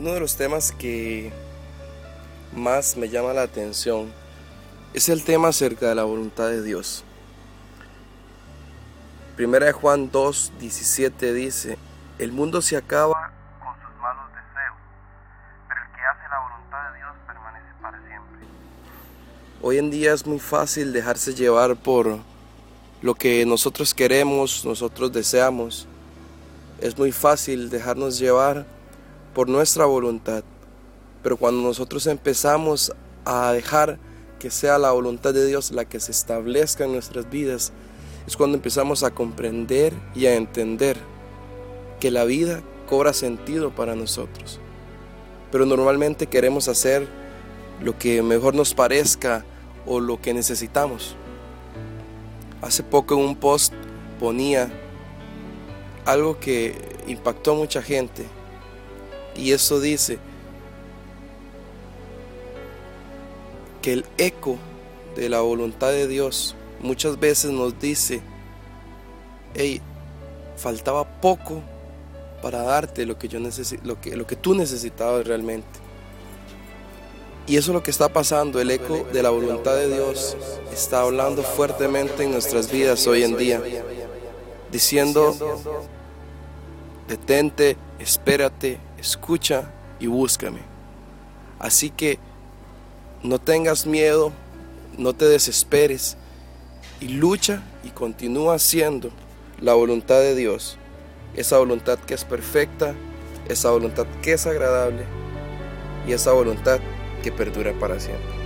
Uno de los temas que más me llama la atención es el tema acerca de la voluntad de Dios. Primera de Juan 2, 17 dice, el mundo se acaba con sus malos deseos, pero el que hace la voluntad de Dios permanece para siempre. Hoy en día es muy fácil dejarse llevar por lo que nosotros queremos, nosotros deseamos. Es muy fácil dejarnos llevar por nuestra voluntad. Pero cuando nosotros empezamos a dejar que sea la voluntad de Dios la que se establezca en nuestras vidas, es cuando empezamos a comprender y a entender que la vida cobra sentido para nosotros. Pero normalmente queremos hacer lo que mejor nos parezca o lo que necesitamos. Hace poco en un post ponía algo que impactó a mucha gente y eso dice que el eco de la voluntad de Dios muchas veces nos dice, hey, faltaba poco para darte lo que, yo lo que, lo que tú necesitabas realmente. Y eso es lo que está pasando, el eco de la voluntad de Dios está hablando fuertemente en nuestras vidas hoy en día, diciendo, detente, espérate, escucha y búscame. Así que no tengas miedo, no te desesperes y lucha y continúa haciendo la voluntad de Dios, esa voluntad que es perfecta, esa voluntad que es agradable y esa voluntad que perdura para siempre.